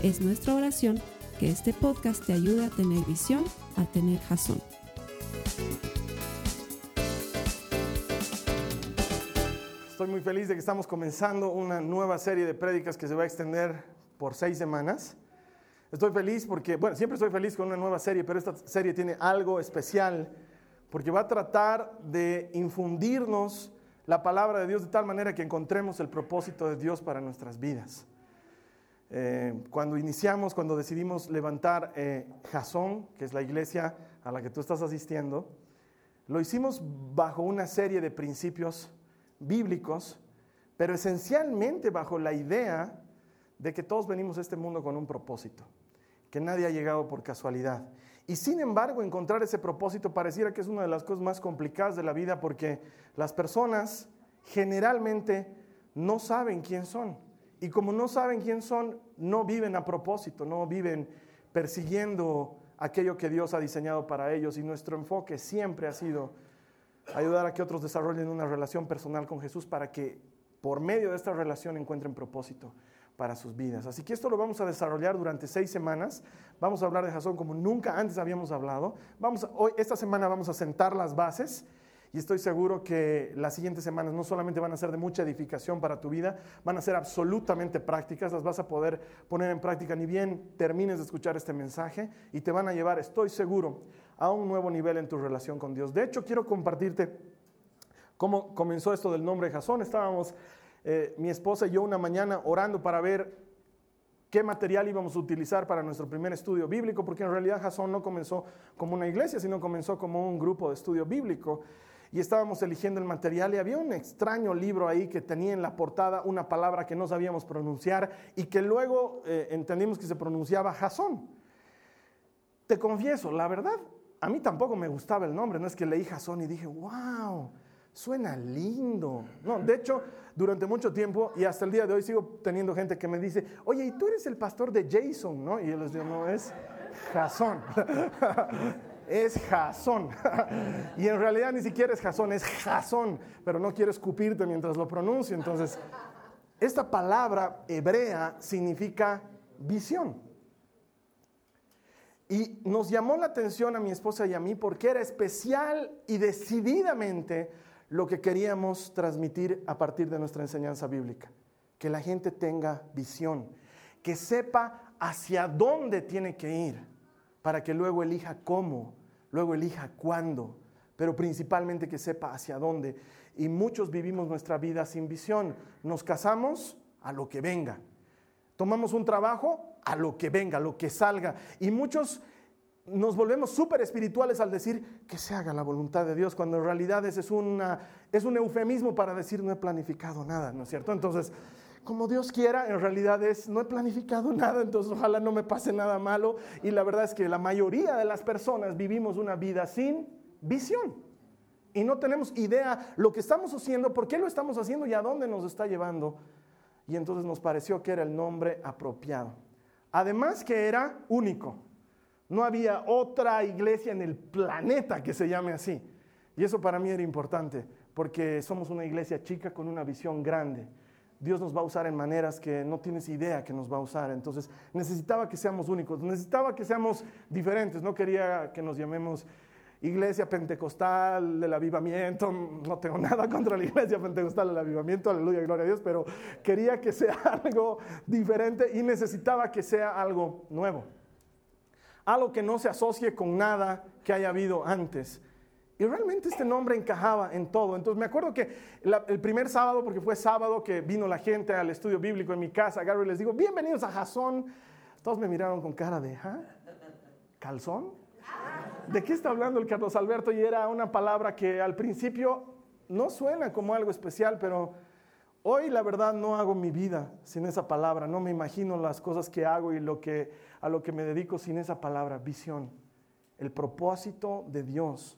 Es nuestra oración que este podcast te ayude a tener visión, a tener jazón. Estoy muy feliz de que estamos comenzando una nueva serie de prédicas que se va a extender por seis semanas. Estoy feliz porque, bueno, siempre estoy feliz con una nueva serie, pero esta serie tiene algo especial porque va a tratar de infundirnos la palabra de Dios de tal manera que encontremos el propósito de Dios para nuestras vidas. Eh, cuando iniciamos, cuando decidimos levantar eh, Jasón, que es la iglesia a la que tú estás asistiendo, lo hicimos bajo una serie de principios bíblicos, pero esencialmente bajo la idea de que todos venimos a este mundo con un propósito, que nadie ha llegado por casualidad. Y sin embargo, encontrar ese propósito pareciera que es una de las cosas más complicadas de la vida porque las personas generalmente no saben quién son. Y como no saben quién son, no viven a propósito, no viven persiguiendo aquello que Dios ha diseñado para ellos. Y nuestro enfoque siempre ha sido ayudar a que otros desarrollen una relación personal con Jesús para que por medio de esta relación encuentren propósito para sus vidas. Así que esto lo vamos a desarrollar durante seis semanas. Vamos a hablar de Jasón como nunca antes habíamos hablado. Vamos hoy, esta semana vamos a sentar las bases y estoy seguro que las siguientes semanas no solamente van a ser de mucha edificación para tu vida, van a ser absolutamente prácticas, las vas a poder poner en práctica ni bien termines de escuchar este mensaje y te van a llevar, estoy seguro, a un nuevo nivel en tu relación con Dios. De hecho, quiero compartirte cómo comenzó esto del nombre Jasón. Estábamos eh, mi esposa y yo una mañana orando para ver qué material íbamos a utilizar para nuestro primer estudio bíblico, porque en realidad Jasón no comenzó como una iglesia, sino comenzó como un grupo de estudio bíblico y estábamos eligiendo el material y había un extraño libro ahí que tenía en la portada una palabra que no sabíamos pronunciar y que luego eh, entendimos que se pronunciaba Jasón. Te confieso, la verdad, a mí tampoco me gustaba el nombre, no es que leí Jasón y dije, wow, suena lindo. No, de hecho, durante mucho tiempo y hasta el día de hoy sigo teniendo gente que me dice, oye, ¿y tú eres el pastor de Jason? ¿no? Y yo les digo, no, es Jasón. es Jasón. y en realidad ni siquiera es Jasón, es Jasón, pero no quiero escupirte mientras lo pronuncio. Entonces, esta palabra hebrea significa visión. Y nos llamó la atención a mi esposa y a mí porque era especial y decididamente lo que queríamos transmitir a partir de nuestra enseñanza bíblica. Que la gente tenga visión, que sepa hacia dónde tiene que ir, para que luego elija cómo luego elija cuándo, pero principalmente que sepa hacia dónde. Y muchos vivimos nuestra vida sin visión. Nos casamos a lo que venga. Tomamos un trabajo a lo que venga, a lo que salga. Y muchos nos volvemos súper espirituales al decir que se haga la voluntad de Dios, cuando en realidad es, una, es un eufemismo para decir no he planificado nada, ¿no es cierto? Entonces, como Dios quiera, en realidad es, no he planificado nada, entonces ojalá no me pase nada malo. Y la verdad es que la mayoría de las personas vivimos una vida sin visión. Y no tenemos idea lo que estamos haciendo, por qué lo estamos haciendo y a dónde nos está llevando. Y entonces nos pareció que era el nombre apropiado. Además que era único. No había otra iglesia en el planeta que se llame así. Y eso para mí era importante, porque somos una iglesia chica con una visión grande. Dios nos va a usar en maneras que no tienes idea que nos va a usar. Entonces necesitaba que seamos únicos, necesitaba que seamos diferentes. No quería que nos llamemos iglesia pentecostal del avivamiento. No tengo nada contra la iglesia pentecostal del avivamiento, aleluya, gloria a Dios, pero quería que sea algo diferente y necesitaba que sea algo nuevo. Algo que no se asocie con nada que haya habido antes. Y realmente este nombre encajaba en todo. Entonces me acuerdo que el primer sábado, porque fue sábado que vino la gente al estudio bíblico en mi casa, agarro y les digo, bienvenidos a Jasón. Todos me miraron con cara de, ¿ah? ¿Calzón? ¿De qué está hablando el Carlos Alberto? Y era una palabra que al principio no suena como algo especial, pero Hoy la verdad no hago mi vida sin esa palabra, no me imagino las cosas que hago y lo que, a lo que me dedico sin esa palabra, visión, el propósito de Dios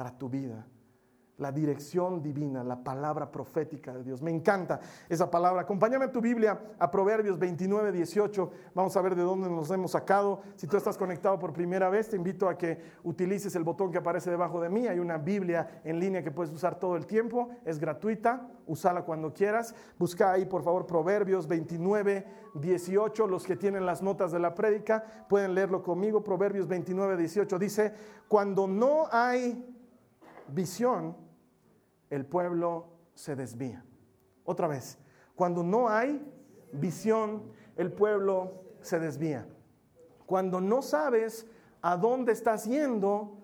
para tu vida la dirección divina, la palabra profética de Dios. Me encanta esa palabra. Acompáñame a tu Biblia a Proverbios 29, 18. Vamos a ver de dónde nos hemos sacado. Si tú estás conectado por primera vez, te invito a que utilices el botón que aparece debajo de mí. Hay una Biblia en línea que puedes usar todo el tiempo. Es gratuita. Úsala cuando quieras. Busca ahí, por favor, Proverbios 29, 18. Los que tienen las notas de la prédica pueden leerlo conmigo. Proverbios 29, 18 dice, cuando no hay visión, el pueblo se desvía. Otra vez, cuando no hay visión, el pueblo se desvía. Cuando no sabes a dónde estás yendo,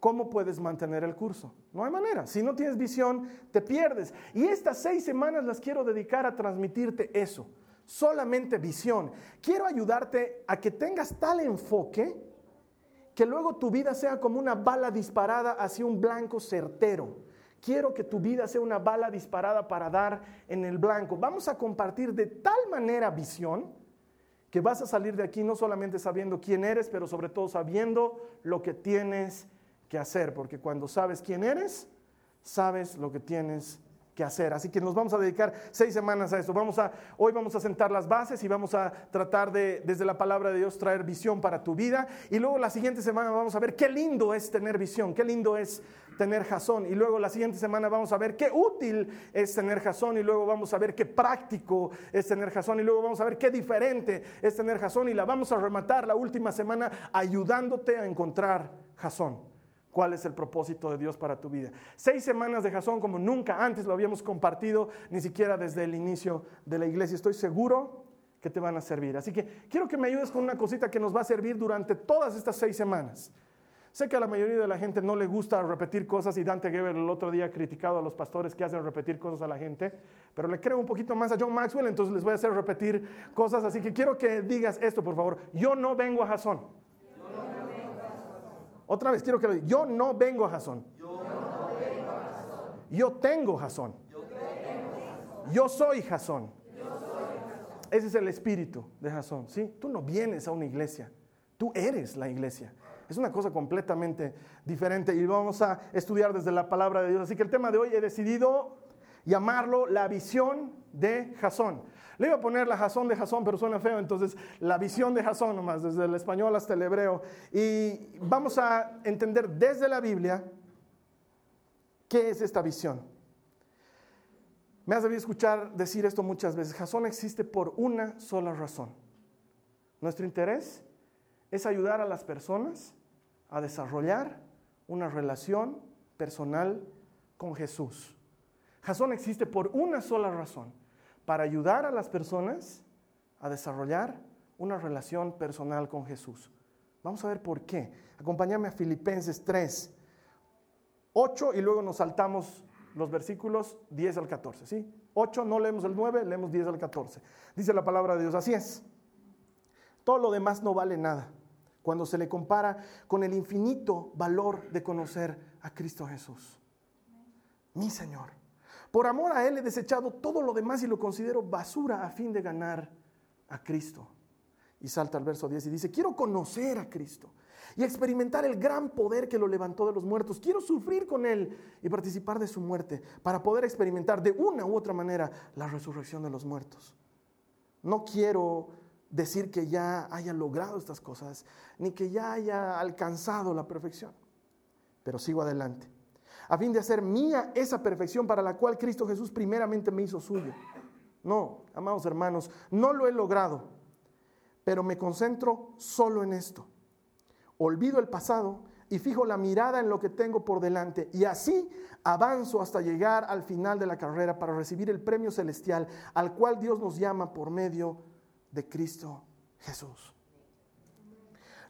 ¿cómo puedes mantener el curso? No hay manera. Si no tienes visión, te pierdes. Y estas seis semanas las quiero dedicar a transmitirte eso. Solamente visión. Quiero ayudarte a que tengas tal enfoque que luego tu vida sea como una bala disparada hacia un blanco certero Quiero que tu vida sea una bala disparada para dar en el blanco. Vamos a compartir de tal manera visión que vas a salir de aquí no solamente sabiendo quién eres, pero sobre todo sabiendo lo que tienes que hacer. Porque cuando sabes quién eres, sabes lo que tienes que hacer. Así que nos vamos a dedicar seis semanas a esto. Vamos a, hoy vamos a sentar las bases y vamos a tratar de, desde la palabra de Dios, traer visión para tu vida. Y luego la siguiente semana vamos a ver qué lindo es tener visión, qué lindo es tener jazón. Y luego la siguiente semana vamos a ver qué útil es tener jazón. Y luego vamos a ver qué práctico es tener jazón. Y luego vamos a ver qué diferente es tener jazón. Y la vamos a rematar la última semana ayudándote a encontrar jazón. ¿Cuál es el propósito de Dios para tu vida? Seis semanas de jazón como nunca antes lo habíamos compartido, ni siquiera desde el inicio de la iglesia. Estoy seguro que te van a servir. Así que quiero que me ayudes con una cosita que nos va a servir durante todas estas seis semanas. Sé que a la mayoría de la gente no le gusta repetir cosas y Dante Geber el otro día ha criticado a los pastores que hacen repetir cosas a la gente, pero le creo un poquito más a John Maxwell, entonces les voy a hacer repetir cosas, así que quiero que digas esto, por favor. Yo no vengo a Jasón. Otra vez, quiero que lo digas. Yo no vengo a Jasón. Yo, tengo Jasón. Yo, soy Jasón. Ese es el espíritu de Jasón, ¿sí? Tú no vienes a una iglesia, tú eres la iglesia. Es una cosa completamente diferente y vamos a estudiar desde la palabra de Dios. Así que el tema de hoy he decidido llamarlo la visión de Jasón. Le iba a poner la Jasón de Jasón, pero suena feo, entonces la visión de Jasón nomás, desde el español hasta el hebreo. Y vamos a entender desde la Biblia qué es esta visión. Me has debido escuchar decir esto muchas veces. Jasón existe por una sola razón. Nuestro interés es ayudar a las personas a desarrollar una relación personal con Jesús. Jasón existe por una sola razón, para ayudar a las personas a desarrollar una relación personal con Jesús. Vamos a ver por qué. Acompáñame a Filipenses 3, 8 y luego nos saltamos los versículos 10 al 14. ¿sí? 8 no leemos el 9, leemos 10 al 14. Dice la palabra de Dios, así es. Todo lo demás no vale nada cuando se le compara con el infinito valor de conocer a Cristo Jesús. Mi Señor. Por amor a Él he desechado todo lo demás y lo considero basura a fin de ganar a Cristo. Y salta al verso 10 y dice, quiero conocer a Cristo y experimentar el gran poder que lo levantó de los muertos. Quiero sufrir con Él y participar de su muerte para poder experimentar de una u otra manera la resurrección de los muertos. No quiero decir que ya haya logrado estas cosas, ni que ya haya alcanzado la perfección. Pero sigo adelante, a fin de hacer mía esa perfección para la cual Cristo Jesús primeramente me hizo suyo. No, amados hermanos, no lo he logrado, pero me concentro solo en esto. Olvido el pasado y fijo la mirada en lo que tengo por delante y así avanzo hasta llegar al final de la carrera para recibir el premio celestial al cual Dios nos llama por medio de Cristo Jesús.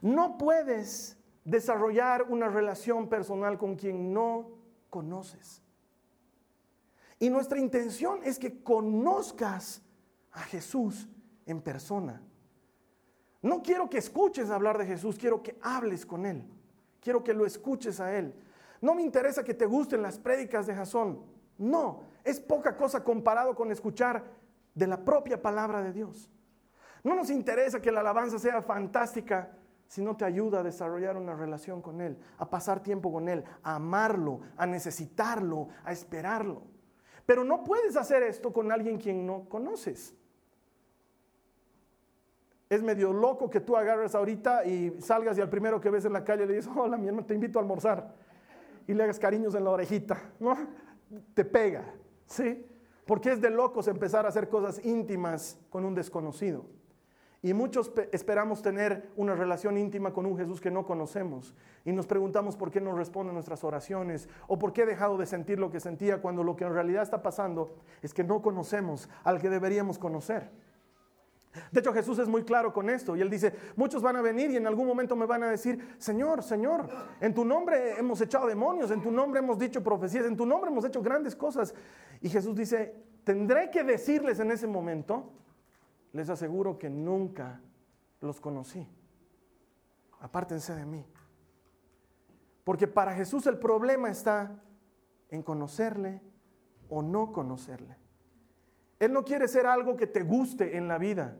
No puedes desarrollar una relación personal con quien no conoces. Y nuestra intención es que conozcas a Jesús en persona. No quiero que escuches hablar de Jesús, quiero que hables con Él. Quiero que lo escuches a Él. No me interesa que te gusten las prédicas de Jasón. No, es poca cosa comparado con escuchar de la propia palabra de Dios. No nos interesa que la alabanza sea fantástica si no te ayuda a desarrollar una relación con Él, a pasar tiempo con Él, a amarlo, a necesitarlo, a esperarlo. Pero no puedes hacer esto con alguien quien no conoces. Es medio loco que tú agarres ahorita y salgas y al primero que ves en la calle le dices, hola mi hermano, te invito a almorzar. Y le hagas cariños en la orejita, ¿no? Te pega, ¿sí? Porque es de locos empezar a hacer cosas íntimas con un desconocido. Y muchos esperamos tener una relación íntima con un Jesús que no conocemos. Y nos preguntamos por qué no responde nuestras oraciones o por qué he dejado de sentir lo que sentía cuando lo que en realidad está pasando es que no conocemos al que deberíamos conocer. De hecho, Jesús es muy claro con esto y él dice, muchos van a venir y en algún momento me van a decir, Señor, Señor, en tu nombre hemos echado demonios, en tu nombre hemos dicho profecías, en tu nombre hemos hecho grandes cosas. Y Jesús dice, tendré que decirles en ese momento, les aseguro que nunca los conocí. Apártense de mí. Porque para Jesús el problema está en conocerle o no conocerle. Él no quiere ser algo que te guste en la vida.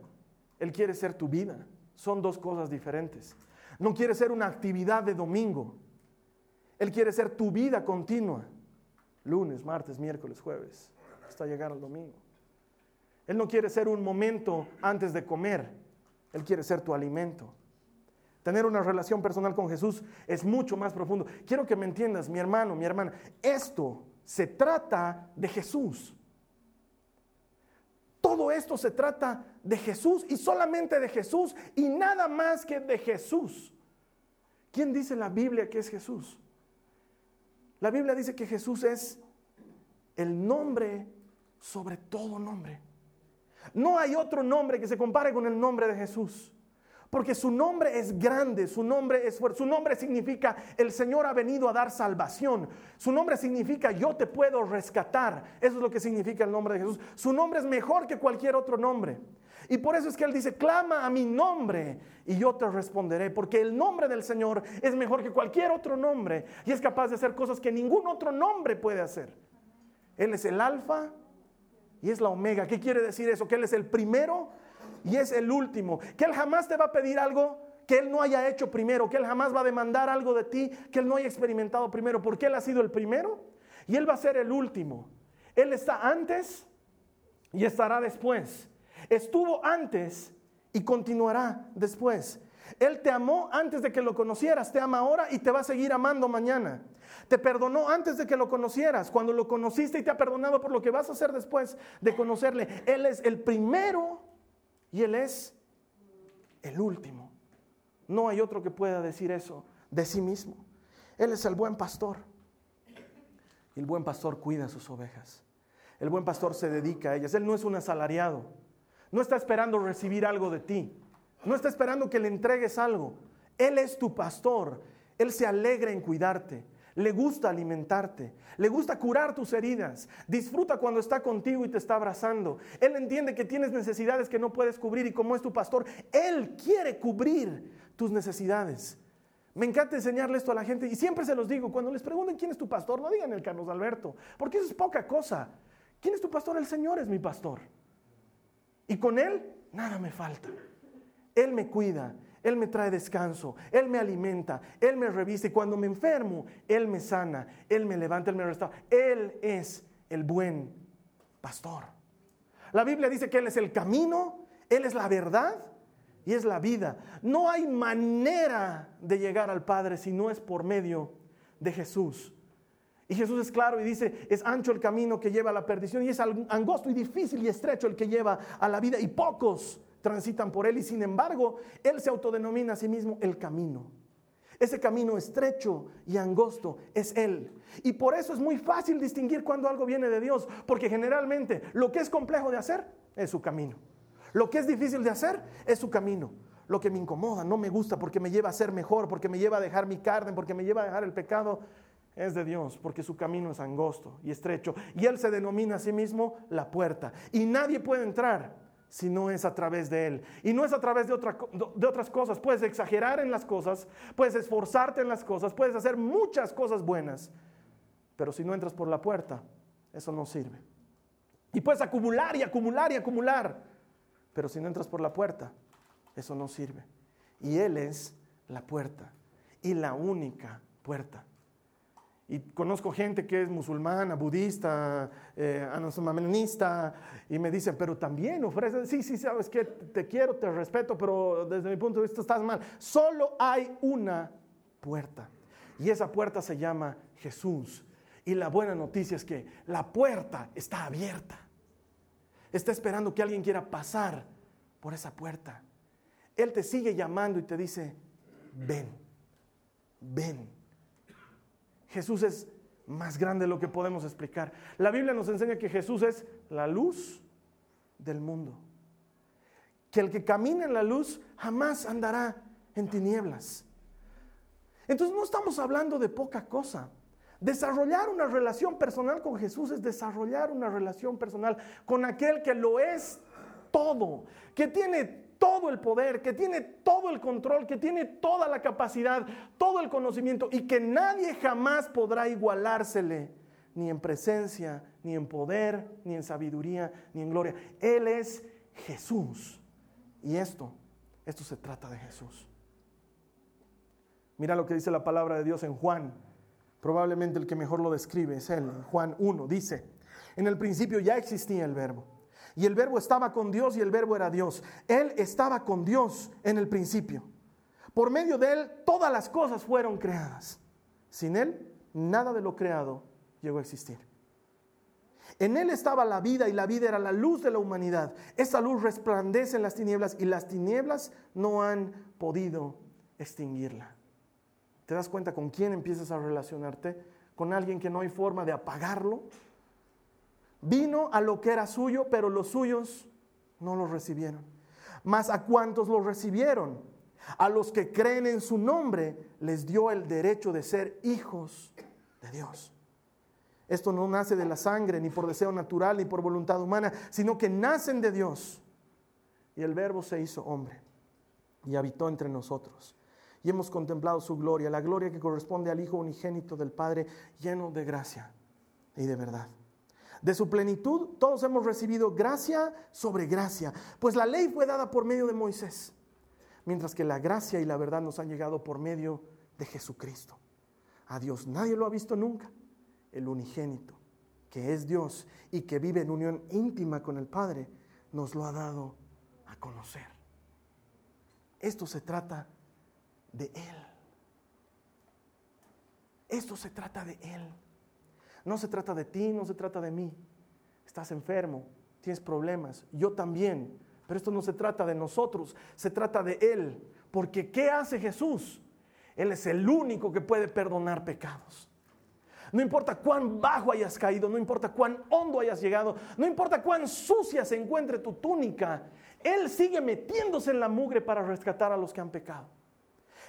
Él quiere ser tu vida. Son dos cosas diferentes. No quiere ser una actividad de domingo. Él quiere ser tu vida continua. Lunes, martes, miércoles, jueves, hasta llegar al domingo. Él no quiere ser un momento antes de comer, Él quiere ser tu alimento. Tener una relación personal con Jesús es mucho más profundo. Quiero que me entiendas, mi hermano, mi hermana, esto se trata de Jesús. Todo esto se trata de Jesús y solamente de Jesús y nada más que de Jesús. ¿Quién dice la Biblia que es Jesús? La Biblia dice que Jesús es el nombre sobre todo nombre. No hay otro nombre que se compare con el nombre de Jesús. Porque su nombre es grande, su nombre es fuerte, su nombre significa el Señor ha venido a dar salvación. Su nombre significa yo te puedo rescatar. Eso es lo que significa el nombre de Jesús. Su nombre es mejor que cualquier otro nombre. Y por eso es que Él dice, clama a mi nombre y yo te responderé. Porque el nombre del Señor es mejor que cualquier otro nombre y es capaz de hacer cosas que ningún otro nombre puede hacer. Él es el alfa y es la omega. ¿Qué quiere decir eso? Que Él es el primero y es el último. Que Él jamás te va a pedir algo que Él no haya hecho primero, que Él jamás va a demandar algo de ti que Él no haya experimentado primero, porque Él ha sido el primero y Él va a ser el último. Él está antes y estará después. Estuvo antes y continuará después. Él te amó antes de que lo conocieras, te ama ahora y te va a seguir amando mañana. Te perdonó antes de que lo conocieras, cuando lo conociste y te ha perdonado por lo que vas a hacer después de conocerle. Él es el primero y Él es el último. No hay otro que pueda decir eso de sí mismo. Él es el buen pastor. Y el buen pastor cuida sus ovejas. El buen pastor se dedica a ellas. Él no es un asalariado. No está esperando recibir algo de ti. No está esperando que le entregues algo. Él es tu pastor. Él se alegra en cuidarte. Le gusta alimentarte, le gusta curar tus heridas, disfruta cuando está contigo y te está abrazando. Él entiende que tienes necesidades que no puedes cubrir y como es tu pastor, Él quiere cubrir tus necesidades. Me encanta enseñarle esto a la gente y siempre se los digo, cuando les pregunten quién es tu pastor, no digan el Carlos Alberto, porque eso es poca cosa. ¿Quién es tu pastor? El Señor es mi pastor. Y con Él nada me falta. Él me cuida, Él me trae descanso, Él me alimenta, Él me reviste. Y cuando me enfermo, Él me sana, Él me levanta, Él me restaura. Él es el buen pastor. La Biblia dice que Él es el camino, Él es la verdad y es la vida. No hay manera de llegar al Padre si no es por medio de Jesús. Y Jesús es claro y dice, es ancho el camino que lleva a la perdición y es angosto y difícil y estrecho el que lleva a la vida y pocos transitan por él y sin embargo él se autodenomina a sí mismo el camino. Ese camino estrecho y angosto es Él. Y por eso es muy fácil distinguir cuando algo viene de Dios, porque generalmente lo que es complejo de hacer es su camino. Lo que es difícil de hacer es su camino. Lo que me incomoda, no me gusta, porque me lleva a ser mejor, porque me lleva a dejar mi carne, porque me lleva a dejar el pecado, es de Dios, porque su camino es angosto y estrecho. Y Él se denomina a sí mismo la puerta. Y nadie puede entrar si no es a través de Él. Y no es a través de, otras cosas. Puedes exagerar en las cosas, puedes esforzarte en las cosas, puedes hacer muchas cosas buenas, pero si no entras por la puerta, eso no sirve. Y puedes acumular y acumular y acumular, pero si no entras por la puerta, eso no sirve. Y Él es la puerta y la única puerta. Y conozco gente que es musulmana, budista, eh, y me dicen, pero también ofrecen, sí, sí, sabes que te quiero, te respeto, pero desde mi punto de vista estás mal. Solo hay una puerta. Y esa puerta se llama Jesús. Y la buena noticia es que la puerta está abierta. Está esperando que alguien quiera pasar por esa puerta. Él te sigue llamando y te dice, ven, ven. Jesús es más grande de lo que podemos explicar. La Biblia nos enseña que Jesús es la luz del mundo. Que el que camina en la luz jamás andará en tinieblas. Entonces no estamos hablando de poca cosa. Desarrollar una relación personal con Jesús es desarrollar una relación personal con aquel que lo es todo, que tiene todo el poder, que tiene todo el control, que tiene toda la capacidad, todo el conocimiento y que nadie jamás podrá igualársele, ni en presencia, ni en poder, ni en sabiduría, ni en gloria. Él es Jesús. Y esto, esto se trata de Jesús. Mira lo que dice la palabra de Dios en Juan. Probablemente el que mejor lo describe es él. Juan 1 dice, en el principio ya existía el verbo y el verbo estaba con Dios y el verbo era Dios. Él estaba con Dios en el principio. Por medio de Él todas las cosas fueron creadas. Sin Él nada de lo creado llegó a existir. En Él estaba la vida y la vida era la luz de la humanidad. Esa luz resplandece en las tinieblas y las tinieblas no han podido extinguirla. ¿Te das cuenta con quién empiezas a relacionarte? Con alguien que no hay forma de apagarlo, Vino a lo que era suyo, pero los suyos no lo recibieron. Mas a cuantos lo recibieron, a los que creen en su nombre, les dio el derecho de ser hijos de Dios. Esto no nace de la sangre, ni por deseo natural, ni por voluntad humana, sino que nacen de Dios. Y el verbo se hizo hombre y habitó entre nosotros. Y hemos contemplado su gloria, la gloria que corresponde al Hijo unigénito del Padre, lleno de gracia y de verdad. De su plenitud todos hemos recibido gracia sobre gracia, pues la ley fue dada por medio de Moisés, mientras que la gracia y la verdad nos han llegado por medio de Jesucristo. A Dios nadie lo ha visto nunca, el unigénito, que es Dios y que vive en unión íntima con el Padre, nos lo ha dado a conocer. Esto se trata de Él. Esto se trata de Él. No se trata de ti, no se trata de mí. Estás enfermo, tienes problemas, yo también. Pero esto no se trata de nosotros, se trata de Él. Porque ¿qué hace Jesús? Él es el único que puede perdonar pecados. No importa cuán bajo hayas caído, no importa cuán hondo hayas llegado, no importa cuán sucia se encuentre tu túnica, Él sigue metiéndose en la mugre para rescatar a los que han pecado.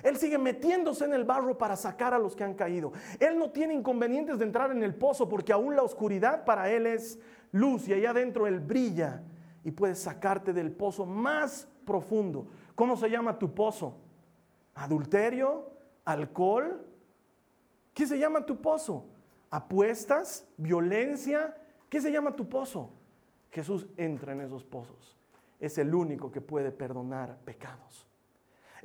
Él sigue metiéndose en el barro para sacar a los que han caído. Él no tiene inconvenientes de entrar en el pozo porque aún la oscuridad para Él es luz y allá adentro Él brilla y puede sacarte del pozo más profundo. ¿Cómo se llama tu pozo? ¿Adulterio? ¿Alcohol? ¿Qué se llama tu pozo? ¿Apuestas? ¿Violencia? ¿Qué se llama tu pozo? Jesús entra en esos pozos. Es el único que puede perdonar pecados.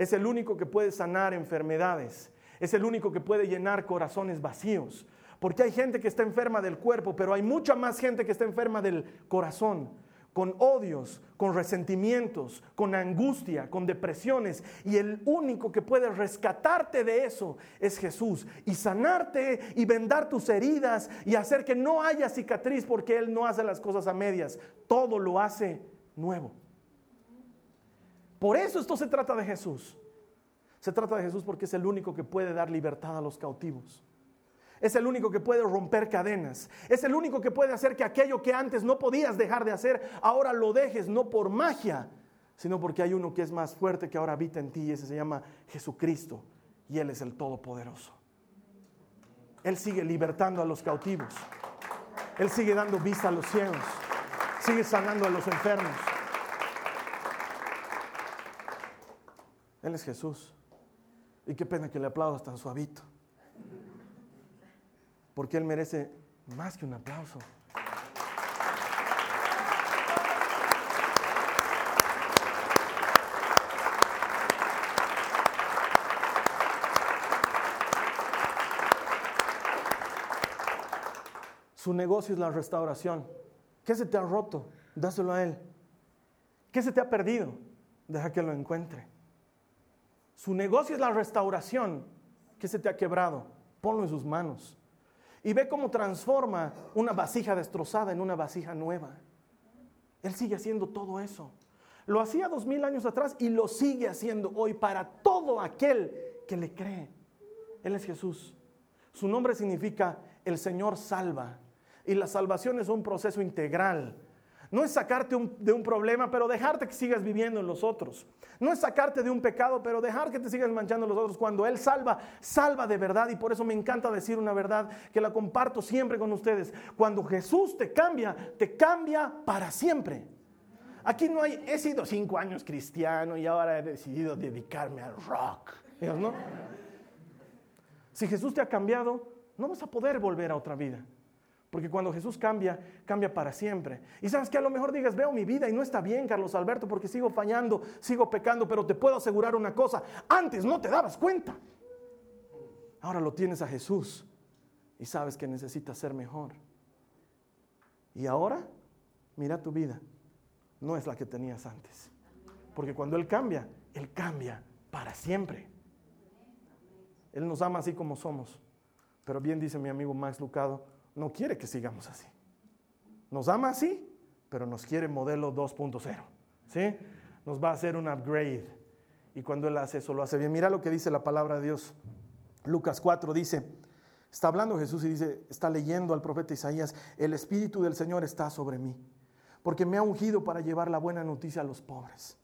Es el único que puede sanar enfermedades. Es el único que puede llenar corazones vacíos. Porque hay gente que está enferma del cuerpo, pero hay mucha más gente que está enferma del corazón, con odios, con resentimientos, con angustia, con depresiones. Y el único que puede rescatarte de eso es Jesús. Y sanarte y vendar tus heridas y hacer que no haya cicatriz porque Él no hace las cosas a medias. Todo lo hace nuevo. Por eso esto se trata de Jesús. Se trata de Jesús porque es el único que puede dar libertad a los cautivos. Es el único que puede romper cadenas. Es el único que puede hacer que aquello que antes no podías dejar de hacer, ahora lo dejes, no por magia, sino porque hay uno que es más fuerte que ahora habita en ti y ese se llama Jesucristo. Y Él es el Todopoderoso. Él sigue libertando a los cautivos. Él sigue dando vista a los ciegos. Sigue sanando a los enfermos. Él es Jesús. Y qué pena que le aplaudas tan suavito. Porque Él merece más que un aplauso. Su negocio es la restauración. ¿Qué se te ha roto? Dáselo a Él. ¿Qué se te ha perdido? Deja que lo encuentre. Su negocio es la restauración. ¿Qué se te ha quebrado? Ponlo en sus manos. Y ve cómo transforma una vasija destrozada en una vasija nueva. Él sigue haciendo todo eso. Lo hacía dos mil años atrás y lo sigue haciendo hoy para todo aquel que le cree. Él es Jesús. Su nombre significa el Señor salva. Y la salvación es un proceso integral. No es sacarte de un problema, pero dejarte que sigas viviendo en los otros. No es sacarte de un pecado, pero dejar que te sigas manchando en los otros. Cuando Él salva, salva de verdad. Y por eso me encanta decir una verdad que la comparto siempre con ustedes. Cuando Jesús te cambia, te cambia para siempre. Aquí no hay, he sido cinco años cristiano y ahora he decidido dedicarme al rock. Si Jesús te ha cambiado, no vas a poder volver a otra vida. Porque cuando Jesús cambia, cambia para siempre. Y sabes que a lo mejor digas, veo mi vida y no está bien, Carlos Alberto, porque sigo fallando, sigo pecando, pero te puedo asegurar una cosa, antes no te dabas cuenta. Ahora lo tienes a Jesús y sabes que necesitas ser mejor. Y ahora, mira tu vida, no es la que tenías antes. Porque cuando Él cambia, Él cambia para siempre. Él nos ama así como somos. Pero bien dice mi amigo Max Lucado, no quiere que sigamos así. Nos ama así, pero nos quiere modelo 2.0. ¿sí? Nos va a hacer un upgrade. Y cuando Él hace eso, lo hace bien. Mira lo que dice la palabra de Dios. Lucas 4 dice, está hablando Jesús y dice, está leyendo al profeta Isaías, el Espíritu del Señor está sobre mí, porque me ha ungido para llevar la buena noticia a los pobres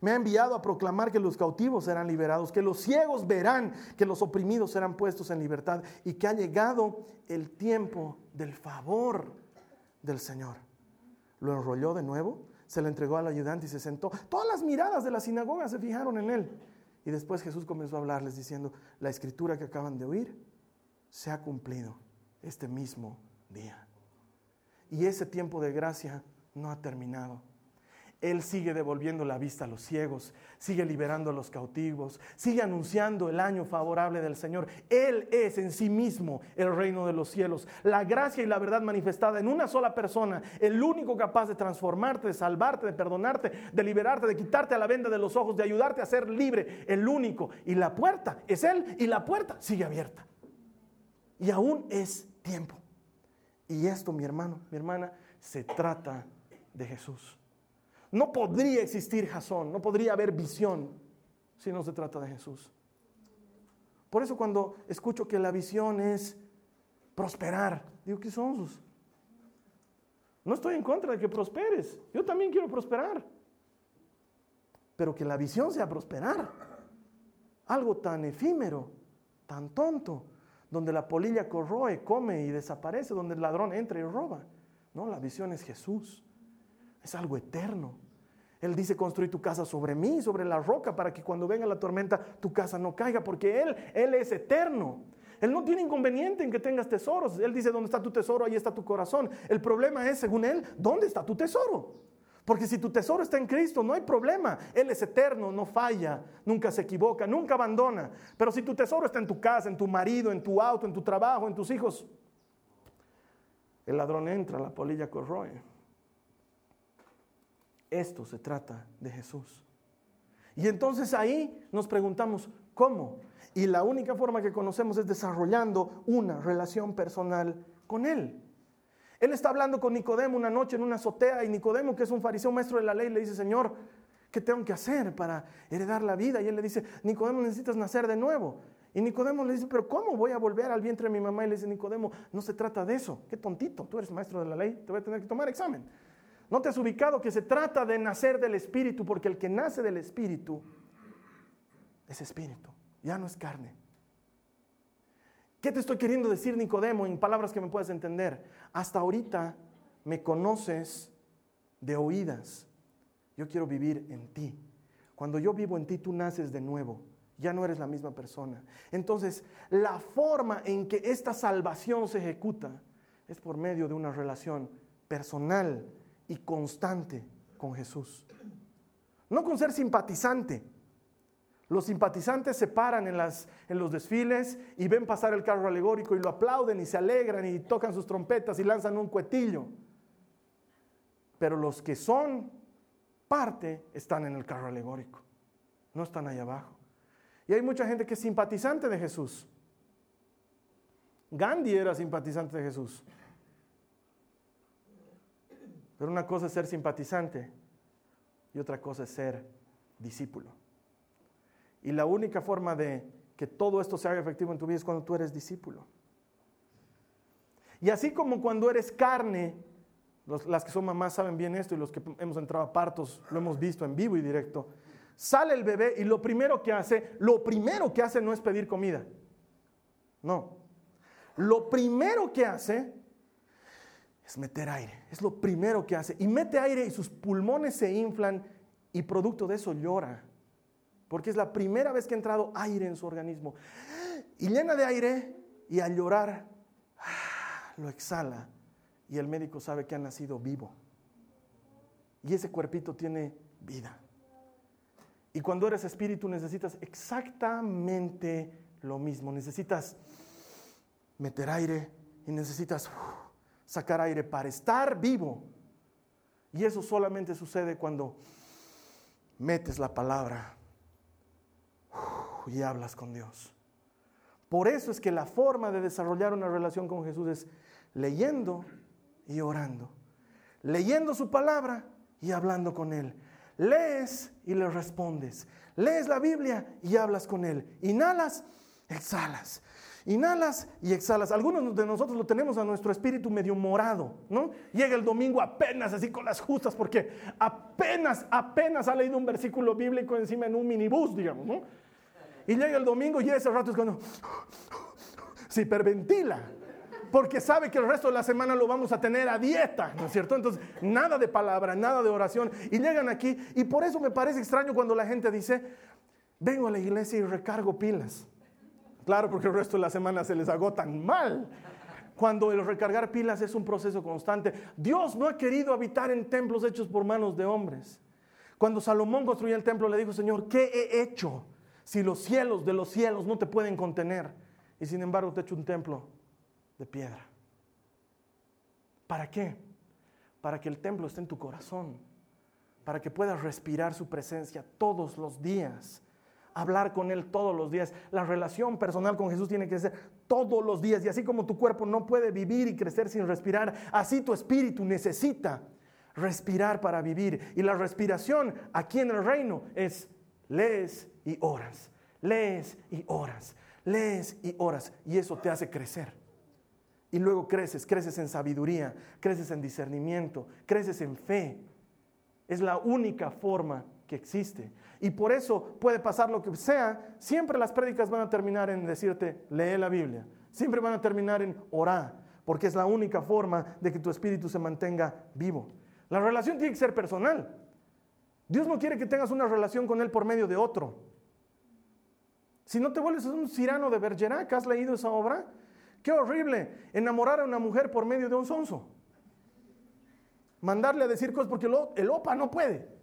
me ha enviado a proclamar que los cautivos serán liberados, que los ciegos verán, que los oprimidos serán puestos en libertad y que ha llegado el tiempo del favor del Señor. Lo enrolló de nuevo, se le entregó al ayudante y se sentó. Todas las miradas de la sinagoga se fijaron en él. Y después Jesús comenzó a hablarles diciendo, la escritura que acaban de oír se ha cumplido este mismo día. Y ese tiempo de gracia no ha terminado. Él sigue devolviendo la vista a los ciegos, sigue liberando a los cautivos, sigue anunciando el año favorable del Señor. Él es en sí mismo el reino de los cielos, la gracia y la verdad manifestada en una sola persona, el único capaz de transformarte, de salvarte, de perdonarte, de liberarte, de quitarte a la venda de los ojos, de ayudarte a ser libre, el único. Y la puerta es Él y la puerta sigue abierta. Y aún es tiempo. Y esto, mi hermano, mi hermana, se trata de Jesús. No podría existir Jasón, no podría haber visión si no se trata de Jesús. Por eso cuando escucho que la visión es prosperar, digo, ¿qué son sus? No estoy en contra de que prosperes, yo también quiero prosperar. Pero que la visión sea prosperar. Algo tan efímero, tan tonto, donde la polilla corroe, come y desaparece, donde el ladrón entra y roba. No, la visión es Jesús. Es algo eterno. Él dice, construir tu casa sobre mí, sobre la roca, para que cuando venga la tormenta tu casa no caiga, porque Él, Él es eterno. Él no tiene inconveniente en que tengas tesoros. Él dice, ¿dónde está tu tesoro? Ahí está tu corazón. El problema es, según Él, ¿dónde está tu tesoro? Porque si tu tesoro está en Cristo, no hay problema. Él es eterno, no falla, nunca se equivoca, nunca abandona. Pero si tu tesoro está en tu casa, en tu marido, en tu auto, en tu trabajo, en tus hijos, el ladrón entra, la polilla corroe. Esto se trata de Jesús. Y entonces ahí nos preguntamos, ¿cómo? Y la única forma que conocemos es desarrollando una relación personal con Él. Él está hablando con Nicodemo una noche en una azotea y Nicodemo, que es un fariseo maestro de la ley, le dice, Señor, ¿qué tengo que hacer para heredar la vida? Y él le dice, Nicodemo, necesitas nacer de nuevo. Y Nicodemo le dice, pero ¿cómo voy a volver al vientre de mi mamá? Y le dice, Nicodemo, no se trata de eso. Qué tontito, tú eres maestro de la ley, te voy a tener que tomar examen. ¿No te has ubicado que se trata de nacer del Espíritu? Porque el que nace del Espíritu es Espíritu, ya no es carne. ¿Qué te estoy queriendo decir, Nicodemo, en palabras que me puedas entender? Hasta ahorita me conoces de oídas. Yo quiero vivir en ti. Cuando yo vivo en ti, tú naces de nuevo. Ya no eres la misma persona. Entonces, la forma en que esta salvación se ejecuta es por medio de una relación personal y constante con Jesús. No con ser simpatizante, Los simpatizantes se paran en, las, en los desfiles y ven pasar el carro alegórico y lo aplauden y se alegran y tocan sus trompetas y lanzan un cuetillo. Pero los que son parte están en el carro alegórico, no están ahí abajo. Y hay mucha gente que es simpatizante de Jesús. Gandhi era simpatizante de Jesús. Pero una cosa es ser simpatizante y otra cosa es ser discípulo. Y la única forma de que todo esto se haga efectivo en tu vida es cuando tú eres discípulo. Y así como cuando eres carne, las que son mamás saben bien esto y los que hemos entrado a partos lo hemos visto en vivo y directo, sale el bebé y lo primero que hace, lo primero que hace no es pedir comida. No. Lo primero que hace es meter aire. Es lo primero que hace. Y mete aire y sus pulmones se inflan y producto de eso llora porque es la primera vez que ha entrado aire en su organismo. Y llena de aire y al llorar lo exhala y el médico sabe que ha nacido vivo. Y ese cuerpito tiene vida. Y cuando eres espíritu necesitas exactamente lo mismo. Necesitas meter aire y necesitas sacar aire para estar vivo. Y eso solamente sucede cuando metes la palabra y hablas con Dios. Por eso es que la forma de desarrollar una relación con Jesús es leyendo y orando. Leyendo su palabra y hablando con Él. Lees y le respondes. Lees la Biblia y hablas con Él. Inhalas, exhalas. Inhalas y exhalas. Algunos de nosotros lo tenemos a nuestro espíritu medio morado, ¿no? Llega el domingo apenas así con las justas porque apenas, apenas ha leído un versículo bíblico encima en un minibús, digamos, ¿no? Y llega el domingo y ese rato es cuando se hiperventila. Porque sabe que el resto de la semana lo vamos a tener a dieta, ¿no es cierto? Entonces, nada de palabra, nada de oración. Y llegan aquí, y por eso me parece extraño cuando la gente dice, vengo a la iglesia y recargo pilas. Claro, porque el resto de la semana se les agotan mal. Cuando el recargar pilas es un proceso constante. Dios no ha querido habitar en templos hechos por manos de hombres. Cuando Salomón construyó el templo, le dijo, Señor, ¿qué he hecho? si los cielos de los cielos no te pueden contener y sin embargo te he hecho un templo de piedra. ¿Para qué? Para que el templo esté en tu corazón, para que puedas respirar su presencia todos los días, hablar con Él todos los días. La relación personal con Jesús tiene que ser todos los días y así como tu cuerpo no puede vivir y crecer sin respirar, así tu espíritu necesita respirar para vivir. Y la respiración aquí en el reino es lees y oras, lees y oras, lees y oras, y eso te hace crecer. Y luego creces, creces en sabiduría, creces en discernimiento, creces en fe. Es la única forma que existe. Y por eso puede pasar lo que sea, siempre las prédicas van a terminar en decirte, lee la Biblia. Siempre van a terminar en orar, porque es la única forma de que tu espíritu se mantenga vivo. La relación tiene que ser personal. Dios no quiere que tengas una relación con Él por medio de otro. Si no te vuelves un cirano de Bergerac, ¿has leído esa obra? Qué horrible enamorar a una mujer por medio de un sonso. Mandarle a decir cosas porque el OPA no puede.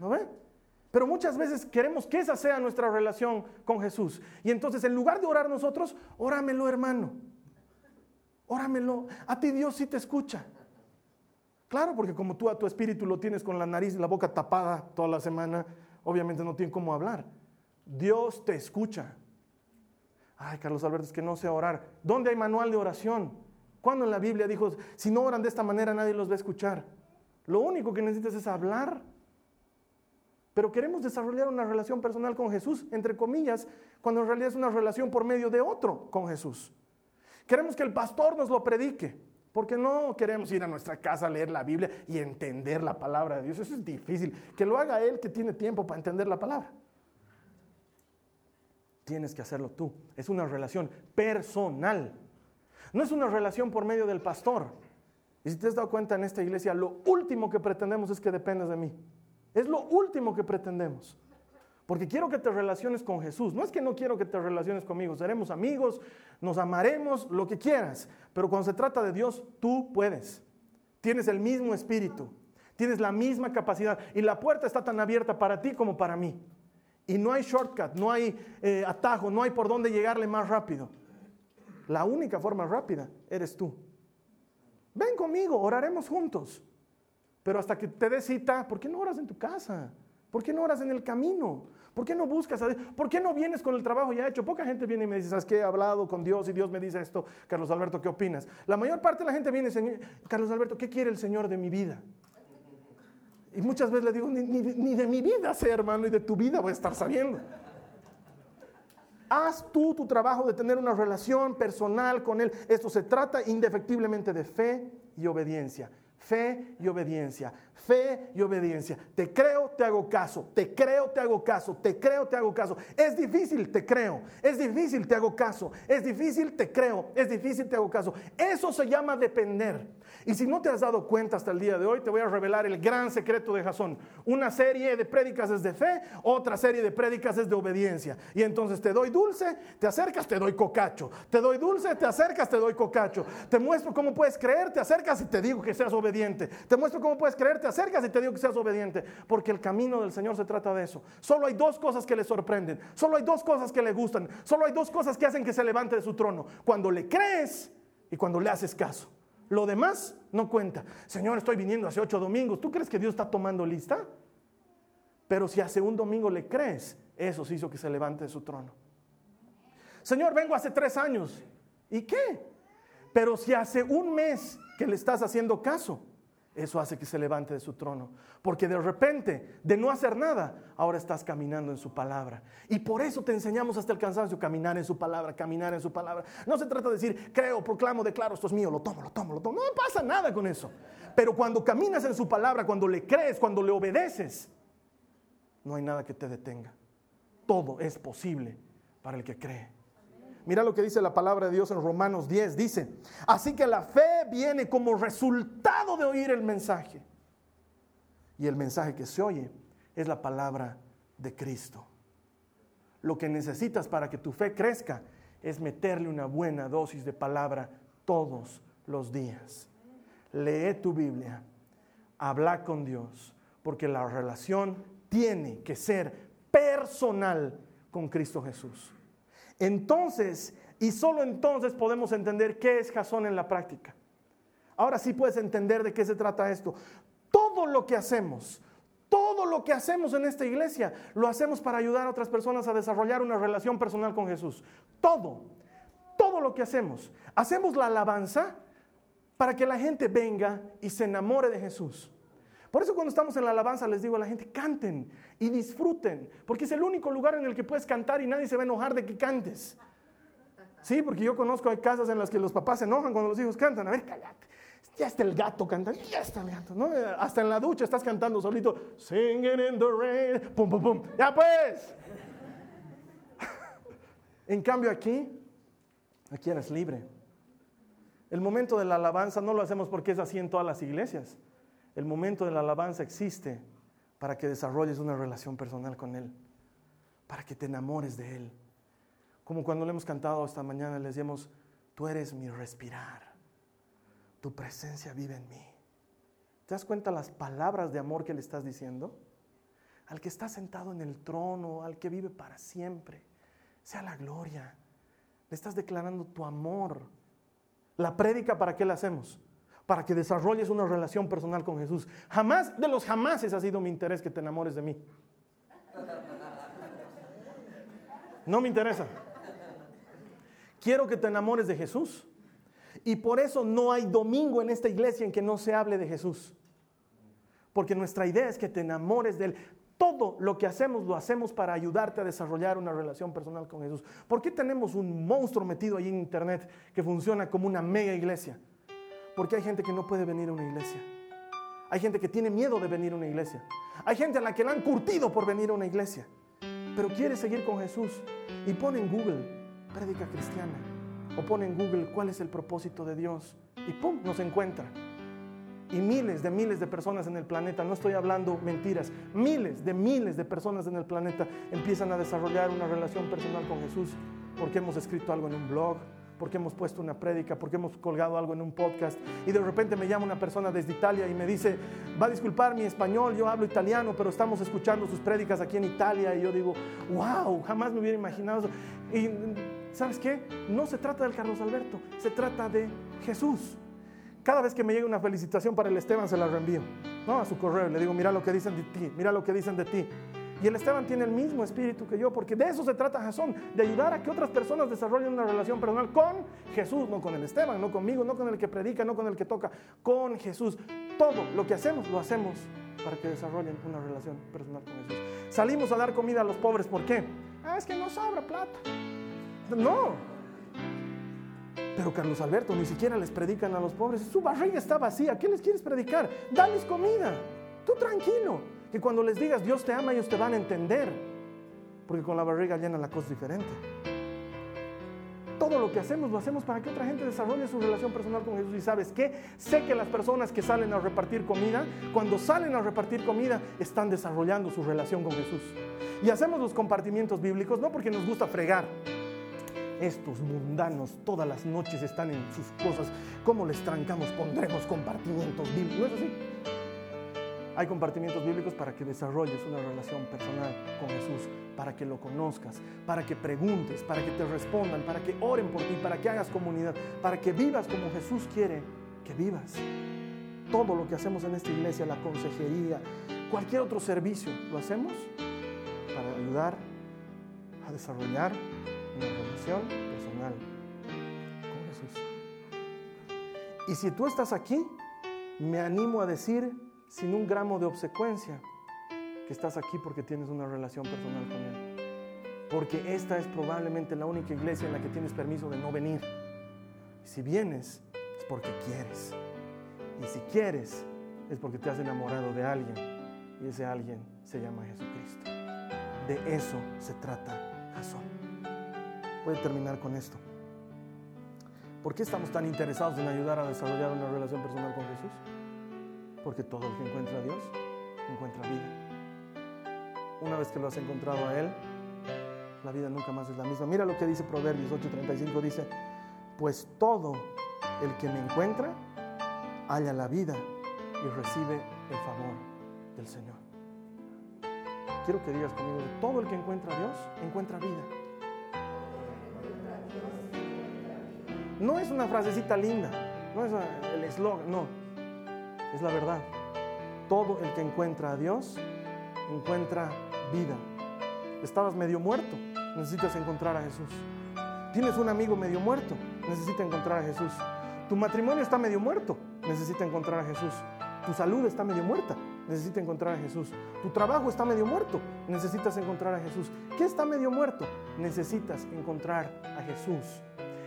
¿No? Pero muchas veces queremos que esa sea nuestra relación con Jesús. Y entonces en lugar de orar nosotros, óramelo hermano. Óramelo. A ti Dios sí te escucha. Claro, porque como tú a tu espíritu lo tienes con la nariz y la boca tapada toda la semana, obviamente no tiene cómo hablar. Dios te escucha. Ay, Carlos Alberto, es que no sé orar. ¿Dónde hay manual de oración? ¿Cuándo en la Biblia dijo, si no oran de esta manera nadie los va a escuchar? Lo único que necesitas es hablar. Pero queremos desarrollar una relación personal con Jesús, entre comillas, cuando en realidad es una relación por medio de otro con Jesús. Queremos que el pastor nos lo predique. Porque no queremos ir a nuestra casa a leer la Biblia y entender la palabra de Dios. Eso es difícil. Que lo haga Él que tiene tiempo para entender la palabra. Tienes que hacerlo tú. Es una relación personal. No es una relación por medio del pastor. Y si te has dado cuenta en esta iglesia, lo último que pretendemos es que dependas de mí. Es lo último que pretendemos. Porque quiero que te relaciones con Jesús. No es que no quiero que te relaciones conmigo. Seremos amigos, nos amaremos, lo que quieras. Pero cuando se trata de Dios, tú puedes. Tienes el mismo espíritu. Tienes la misma capacidad. Y la puerta está tan abierta para ti como para mí. Y no hay shortcut, no hay eh, atajo, no hay por dónde llegarle más rápido. La única forma rápida eres tú. Ven conmigo, oraremos juntos. Pero hasta que te des cita, ¿por qué no oras en tu casa? ¿Por qué no oras en el camino? ¿Por qué no buscas a Dios? ¿Por qué no vienes con el trabajo ya hecho? Poca gente viene y me dice, ¿sabes qué? He hablado con Dios y Dios me dice esto. Carlos Alberto, ¿qué opinas? La mayor parte de la gente viene y Carlos Alberto, ¿qué quiere el Señor de mi vida? Y muchas veces le digo, ni, ni de mi vida sé, hermano, y de tu vida voy a estar sabiendo. Haz tú tu trabajo de tener una relación personal con Él. Esto se trata indefectiblemente de fe y obediencia. Fe y obediencia. Fe y obediencia. Te creo, te hago caso. Te creo, te hago caso. Te creo, te hago caso. Es difícil, te creo. Es difícil, te hago caso. Es difícil, te creo. Es difícil, te hago caso. Eso se llama depender. Y si no te has dado cuenta hasta el día de hoy, te voy a revelar el gran secreto de Jasón. Una serie de prédicas es de fe, otra serie de prédicas es de obediencia. Y entonces te doy dulce, te acercas, te doy cocacho. Te doy dulce, te acercas, te doy cocacho. Te muestro cómo puedes creer, te acercas y te digo que seas obediente. Te muestro cómo puedes creer, te acercas y te digo que seas obediente. Porque el camino del Señor se trata de eso. Solo hay dos cosas que le sorprenden. Solo hay dos cosas que le gustan. Solo hay dos cosas que hacen que se levante de su trono. Cuando le crees y cuando le haces caso. Lo demás no cuenta. Señor, estoy viniendo hace ocho domingos. ¿Tú crees que Dios está tomando lista? Pero si hace un domingo le crees, eso se hizo que se levante de su trono. Señor, vengo hace tres años. ¿Y qué? Pero si hace un mes que le estás haciendo caso, eso hace que se levante de su trono. Porque de repente, de no hacer nada, ahora estás caminando en su palabra. Y por eso te enseñamos hasta el cansancio, caminar en su palabra, caminar en su palabra. No se trata de decir, creo, proclamo, declaro, esto es mío, lo tomo, lo tomo, lo tomo. No pasa nada con eso. Pero cuando caminas en su palabra, cuando le crees, cuando le obedeces, no hay nada que te detenga. Todo es posible para el que cree. Mira lo que dice la palabra de Dios en Romanos 10. Dice, así que la fe viene como resultado de oír el mensaje. Y el mensaje que se oye es la palabra de Cristo. Lo que necesitas para que tu fe crezca es meterle una buena dosis de palabra todos los días. Lee tu Biblia, habla con Dios, porque la relación tiene que ser personal con Cristo Jesús. Entonces, y solo entonces podemos entender qué es Jasón en la práctica. Ahora sí puedes entender de qué se trata esto. Todo lo que hacemos, todo lo que hacemos en esta iglesia, lo hacemos para ayudar a otras personas a desarrollar una relación personal con Jesús. Todo, todo lo que hacemos. Hacemos la alabanza para que la gente venga y se enamore de Jesús. Por eso cuando estamos en la alabanza les digo a la gente, canten y disfruten, porque es el único lugar en el que puedes cantar y nadie se va a enojar de que cantes. Sí, porque yo conozco, hay casas en las que los papás se enojan cuando los hijos cantan. A ver, cállate. Ya está el gato cantando, ya está el gato. ¿no? Hasta en la ducha estás cantando solito. Singing in the rain. Pum, pum, pum. Ya pues. en cambio aquí, aquí eres libre. El momento de la alabanza no lo hacemos porque es así en todas las iglesias. El momento de la alabanza existe para que desarrolles una relación personal con Él, para que te enamores de Él. Como cuando le hemos cantado esta mañana, le decíamos, tú eres mi respirar, tu presencia vive en mí. ¿Te das cuenta las palabras de amor que le estás diciendo? Al que está sentado en el trono, al que vive para siempre, sea la gloria. Le estás declarando tu amor. La prédica, ¿para qué la hacemos? Para que desarrolles una relación personal con Jesús. Jamás de los jamases ha sido mi interés que te enamores de mí. No me interesa. Quiero que te enamores de Jesús. Y por eso no hay domingo en esta iglesia en que no se hable de Jesús. Porque nuestra idea es que te enamores de Él. Todo lo que hacemos lo hacemos para ayudarte a desarrollar una relación personal con Jesús. ¿Por qué tenemos un monstruo metido ahí en internet que funciona como una mega iglesia? Porque hay gente que no puede venir a una iglesia. Hay gente que tiene miedo de venir a una iglesia. Hay gente a la que la han curtido por venir a una iglesia. Pero quiere seguir con Jesús. Y pone en Google, prédica cristiana. O pone en Google cuál es el propósito de Dios. Y ¡pum! nos encuentra. Y miles de miles de personas en el planeta, no estoy hablando mentiras, miles de miles de personas en el planeta empiezan a desarrollar una relación personal con Jesús porque hemos escrito algo en un blog, porque hemos puesto una prédica, porque hemos colgado algo en un podcast y de repente me llama una persona desde Italia y me dice, va a disculpar mi español, yo hablo italiano, pero estamos escuchando sus prédicas aquí en Italia y yo digo, wow, jamás me hubiera imaginado eso. Y ¿sabes qué? No se trata del Carlos Alberto, se trata de Jesús. Cada vez que me llega una felicitación para el Esteban se la reenvío, ¿no? A su correo y le digo, mira lo que dicen de ti, mira lo que dicen de ti. Y el Esteban tiene el mismo espíritu que yo, porque de eso se trata Jasón, de ayudar a que otras personas desarrollen una relación personal con Jesús, no con el Esteban, no conmigo, no con el que predica, no con el que toca, con Jesús. Todo lo que hacemos, lo hacemos para que desarrollen una relación personal con Jesús. Salimos a dar comida a los pobres, ¿por qué? Ah, es que no sobra plata. No. Pero Carlos Alberto ni siquiera les predican a los pobres. Su barriga está vacía. ¿Qué les quieres predicar? Dales comida. Tú tranquilo. Que cuando les digas Dios te ama, ellos te van a entender. Porque con la barriga llena la cosa diferente. Todo lo que hacemos lo hacemos para que otra gente desarrolle su relación personal con Jesús. Y sabes qué? Sé que las personas que salen a repartir comida, cuando salen a repartir comida, están desarrollando su relación con Jesús. Y hacemos los compartimientos bíblicos no porque nos gusta fregar, estos mundanos todas las noches están en sus cosas. ¿Cómo les trancamos? Pondremos compartimientos bíblicos. ¿No es así? Hay compartimientos bíblicos para que desarrolles una relación personal con Jesús, para que lo conozcas, para que preguntes, para que te respondan, para que oren por ti, para que hagas comunidad, para que vivas como Jesús quiere que vivas. Todo lo que hacemos en esta iglesia, la consejería, cualquier otro servicio, lo hacemos para ayudar a desarrollar una relación personal con Jesús. Y si tú estás aquí, me animo a decir, sin un gramo de obsecuencia, que estás aquí porque tienes una relación personal con Él. Porque esta es probablemente la única iglesia en la que tienes permiso de no venir. Si vienes, es porque quieres. Y si quieres, es porque te has enamorado de alguien. Y ese alguien se llama Jesucristo. De eso se trata Jasón. Voy a terminar con esto. ¿Por qué estamos tan interesados en ayudar a desarrollar una relación personal con Jesús? Porque todo el que encuentra a Dios encuentra vida. Una vez que lo has encontrado a Él, la vida nunca más es la misma. Mira lo que dice Proverbios 8:35, dice, pues todo el que me encuentra halla la vida y recibe el favor del Señor. Quiero que digas conmigo, todo el que encuentra a Dios encuentra vida. No es una frasecita linda, no es el eslogan, no, es la verdad. Todo el que encuentra a Dios encuentra vida. Estabas medio muerto, necesitas encontrar a Jesús. Tienes un amigo medio muerto, necesita encontrar a Jesús. Tu matrimonio está medio muerto, necesita encontrar a Jesús. Tu salud está medio muerta, necesita encontrar a Jesús. Tu trabajo está medio muerto, necesitas encontrar a Jesús. ¿Qué está medio muerto? Necesitas encontrar a Jesús.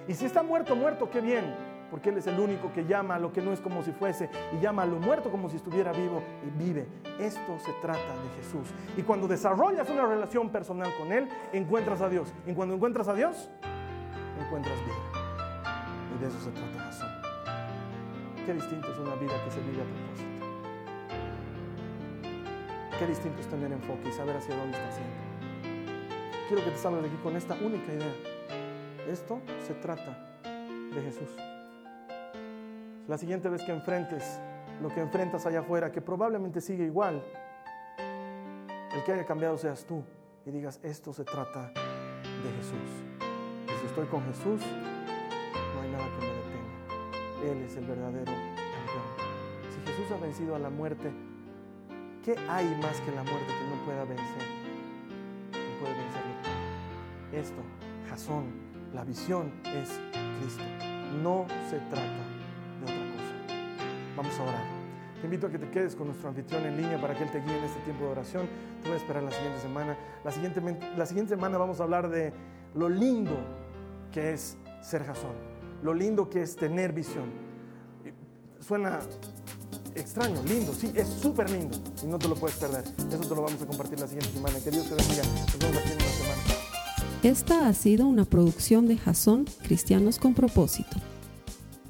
Y si está muerto, muerto, qué bien, porque Él es el único que llama a lo que no es como si fuese y llama a lo muerto como si estuviera vivo y vive. Esto se trata de Jesús. Y cuando desarrollas una relación personal con Él, encuentras a Dios. Y cuando encuentras a Dios, encuentras vida. Y de eso se trata Jesús. Qué distinto es una vida que se vive a propósito. Qué distinto es tener enfoque y saber hacia dónde estás yendo. Quiero que te salgas de aquí con esta única idea. Esto se trata de Jesús. La siguiente vez que enfrentes lo que enfrentas allá afuera, que probablemente sigue igual, el que haya cambiado seas tú y digas, esto se trata de Jesús. Y si estoy con Jesús, no hay nada que me detenga. Él es el verdadero campeón. Si Jesús ha vencido a la muerte, ¿qué hay más que la muerte que no pueda vencer? No puede vencerlo. Esto, Jasón, la visión es Cristo. No se trata. Vamos a orar. Te invito a que te quedes con nuestro anfitrión en línea para que Él te guíe en este tiempo de oración. Te voy a esperar la siguiente semana. La siguiente, la siguiente semana vamos a hablar de lo lindo que es ser Jasón. Lo lindo que es tener visión. Suena extraño, lindo, sí, es súper lindo y no te lo puedes perder. Eso te lo vamos a compartir la siguiente semana. Que Dios te bendiga. Nos vemos en una semana. Esta ha sido una producción de Jason Cristianos con Propósito.